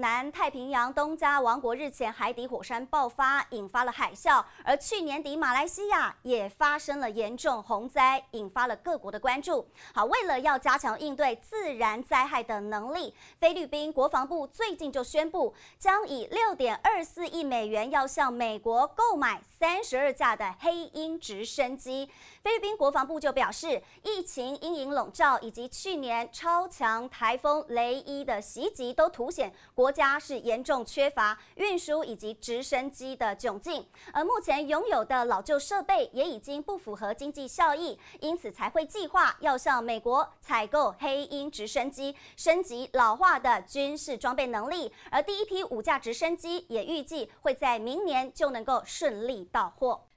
南太平洋东加王国日前海底火山爆发，引发了海啸，而去年底马来西亚也发生了严重洪灾，引发了各国的关注。好，为了要加强应对自然灾害的能力，菲律宾国防部最近就宣布，将以六点二四亿美元要向美国购买三十二架的黑鹰直升机。菲律宾国防部就表示，疫情阴影笼罩，以及去年超强台风雷伊的袭击，都凸显国。国家是严重缺乏运输以及直升机的窘境，而目前拥有的老旧设备也已经不符合经济效益，因此才会计划要向美国采购黑鹰直升机，升级老化的军事装备能力。而第一批五架直升机也预计会在明年就能够顺利到货。